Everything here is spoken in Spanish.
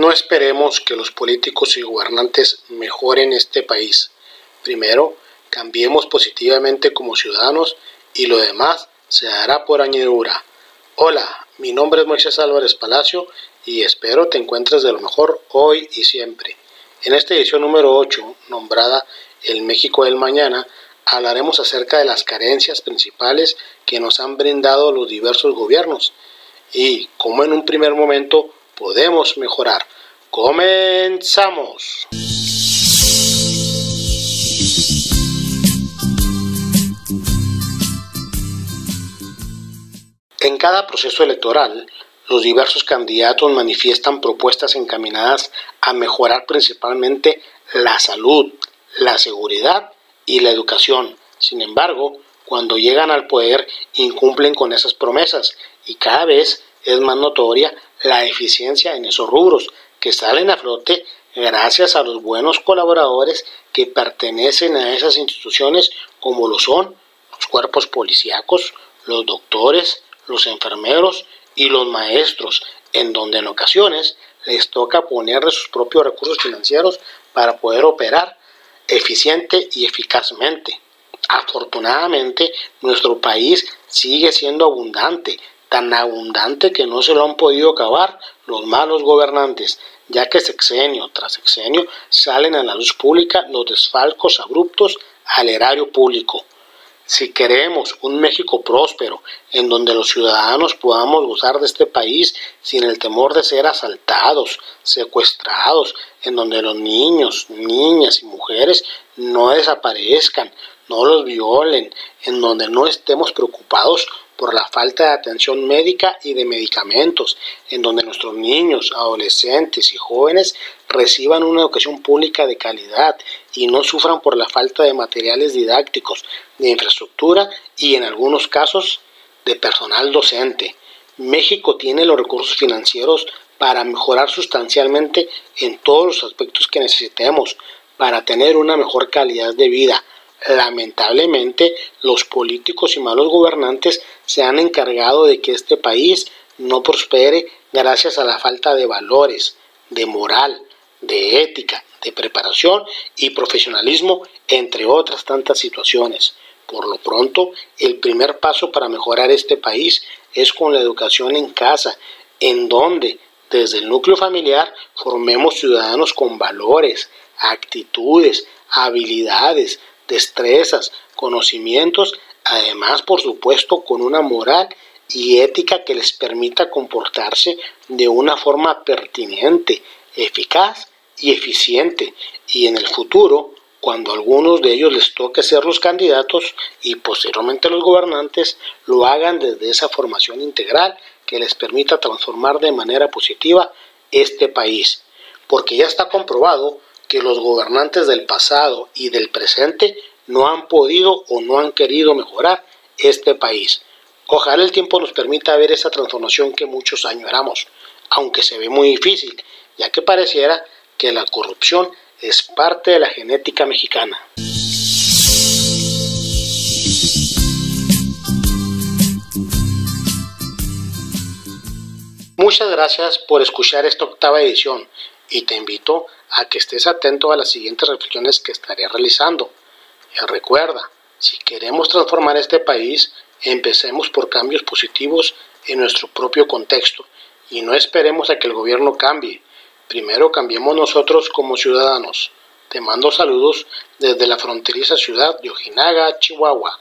No esperemos que los políticos y gobernantes mejoren este país. Primero, cambiemos positivamente como ciudadanos y lo demás se hará por añadidura. Hola, mi nombre es Moisés Álvarez Palacio y espero te encuentres de lo mejor hoy y siempre. En esta edición número 8, nombrada El México del Mañana, hablaremos acerca de las carencias principales que nos han brindado los diversos gobiernos y cómo en un primer momento podemos mejorar. Comenzamos. En cada proceso electoral, los diversos candidatos manifiestan propuestas encaminadas a mejorar principalmente la salud, la seguridad y la educación. Sin embargo, cuando llegan al poder incumplen con esas promesas y cada vez es más notoria la eficiencia en esos rubros que salen a flote gracias a los buenos colaboradores que pertenecen a esas instituciones como lo son los cuerpos policíacos, los doctores, los enfermeros y los maestros, en donde en ocasiones les toca poner de sus propios recursos financieros para poder operar eficiente y eficazmente. Afortunadamente, nuestro país sigue siendo abundante, tan abundante que no se lo han podido acabar los malos gobernantes, ya que sexenio tras sexenio salen a la luz pública los desfalcos abruptos al erario público. Si queremos un México próspero, en donde los ciudadanos podamos gozar de este país sin el temor de ser asaltados, secuestrados, en donde los niños, niñas y mujeres no desaparezcan, no los violen, en donde no estemos preocupados por la falta de atención médica y de medicamentos, en donde nuestros niños, adolescentes y jóvenes reciban una educación pública de calidad y no sufran por la falta de materiales didácticos, de infraestructura y en algunos casos de personal docente. México tiene los recursos financieros para mejorar sustancialmente en todos los aspectos que necesitemos para tener una mejor calidad de vida, Lamentablemente, los políticos y malos gobernantes se han encargado de que este país no prospere gracias a la falta de valores, de moral, de ética, de preparación y profesionalismo, entre otras tantas situaciones. Por lo pronto, el primer paso para mejorar este país es con la educación en casa, en donde desde el núcleo familiar formemos ciudadanos con valores, actitudes, habilidades, destrezas, conocimientos, además por supuesto con una moral y ética que les permita comportarse de una forma pertinente, eficaz y eficiente. Y en el futuro, cuando a algunos de ellos les toque ser los candidatos y posteriormente los gobernantes, lo hagan desde esa formación integral que les permita transformar de manera positiva este país. Porque ya está comprobado que los gobernantes del pasado y del presente no han podido o no han querido mejorar este país. Ojalá el tiempo nos permita ver esa transformación que muchos añoramos, aunque se ve muy difícil, ya que pareciera que la corrupción es parte de la genética mexicana. Muchas gracias por escuchar esta octava edición y te invito que estés atento a las siguientes reflexiones que estaré realizando. Y recuerda, si queremos transformar este país, empecemos por cambios positivos en nuestro propio contexto y no esperemos a que el gobierno cambie. Primero cambiemos nosotros como ciudadanos. Te mando saludos desde la fronteriza ciudad de Ojinaga, Chihuahua.